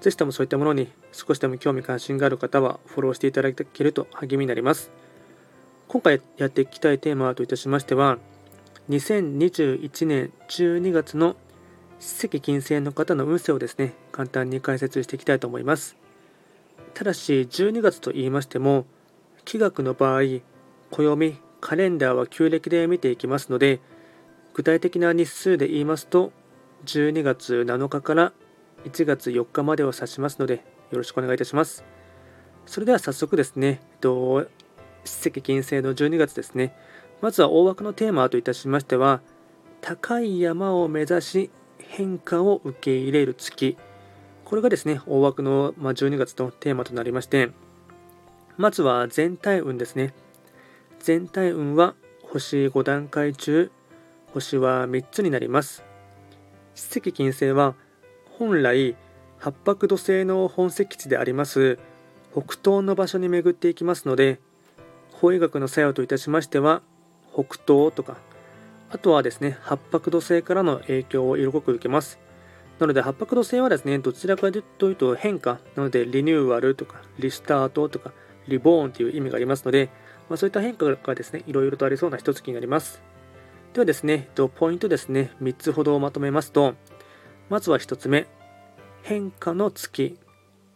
ぜひともそういったものに少しでも興味関心がある方はフォローしていただけると励みになります。今回やっていきたいテーマといたしましては、2021年12月の史跡金星の方の運勢をですね、簡単に解説していきたいと思います。ただし、12月と言いましても、気学の場合、暦、カレンダーは旧暦で見ていきますので、具体的な日数で言いますと、12月7日から1月4日までを指しますので、よろしくお願いいたします。それでは早速ですね、史跡金星の12月ですね、まずは大枠のテーマといたしましては、高い山を目指し変化を受け入れる月。これがですね、大枠の12月のテーマとなりまして、まずは全体運ですね。全体運は星5段階中、星は3つになります。史跡金星は本来八白土星の本石地であります北東の場所に巡っていきますので法医学の作用といたしましては北東とかあとはですね八白土星からの影響を色濃く受けます。なので八白土星はですねどちらかというと変化なのでリニューアルとかリスタートとかリボーンという意味がありますので、まあ、そういった変化がですねいろいろとありそうな一月になります。ではですねポイントですね3つほどまとめますとまずは1つ目。変化の月。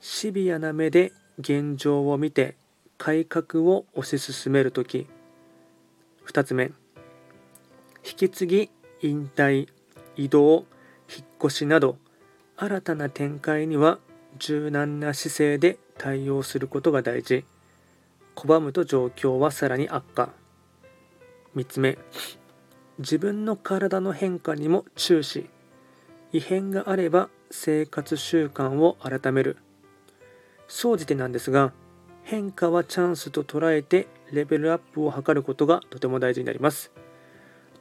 シビアな目で現状を見て改革を推し進める時。2つ目。引き継ぎ引退移動引っ越しなど新たな展開には柔軟な姿勢で対応することが大事。拒むと状況はさらに悪化。3つ目。自分の体の変化にも注視。異変があれば生活習慣を改める総じてなんですが変化はチャンスと捉えてレベルアップを図ることがとても大事になります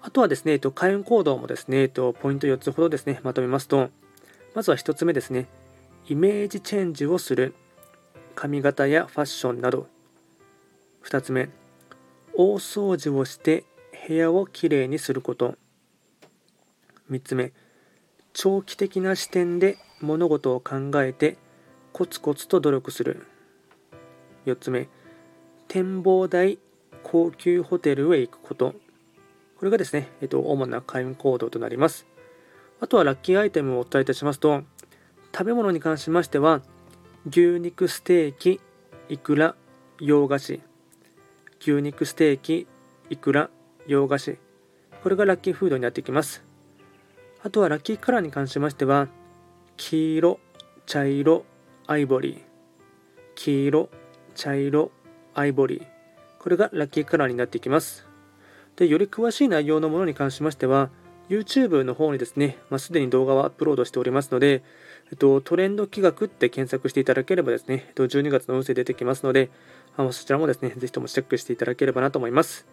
あとはですね、開運行動もですね、ポイント4つほどですね、まとめますと、まずは1つ目ですね、イメージチェンジをする、髪型やファッションなど。2つ目、大掃除をして部屋をきれいにすること。3つ目、長期的な視点で物事を考えてコツコツと努力する。4つ目展望台高級ホテルへ行くこと。これがですね、えっと、主な開運行動となります。あとはラッキーアイテムをお伝えいたしますと食べ物に関しましては牛肉ステーキいくら洋菓子。牛肉ステーキいくら洋菓子。これがラッキーフードになってきます。あとはラッキーカラーに関しましては、黄色、茶色、アイボリー。黄色、茶色、アイボリー。これがラッキーカラーになっていきます。で、より詳しい内容のものに関しましては、YouTube の方にですね、まあ、すでに動画をアップロードしておりますので、えっと、トレンド企画って検索していただければですね、えっと、12月の運勢出てきますので、あのそちらもですね、ぜひともチェックしていただければなと思います。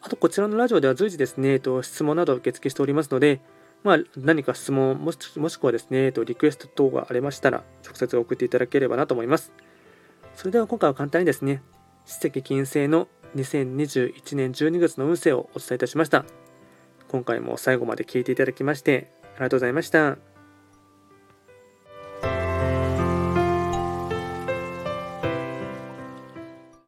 あと、こちらのラジオでは随時ですね、えっと、質問などを受付しておりますので、まあ、何か質問もしもしくはですね、リクエスト等がありましたら、直接送っていただければなと思います。それでは今回は簡単にですね、史跡金星の2021年12月の運勢をお伝えいたしました。今回も最後まで聞いていただきまして、ありがとうございました。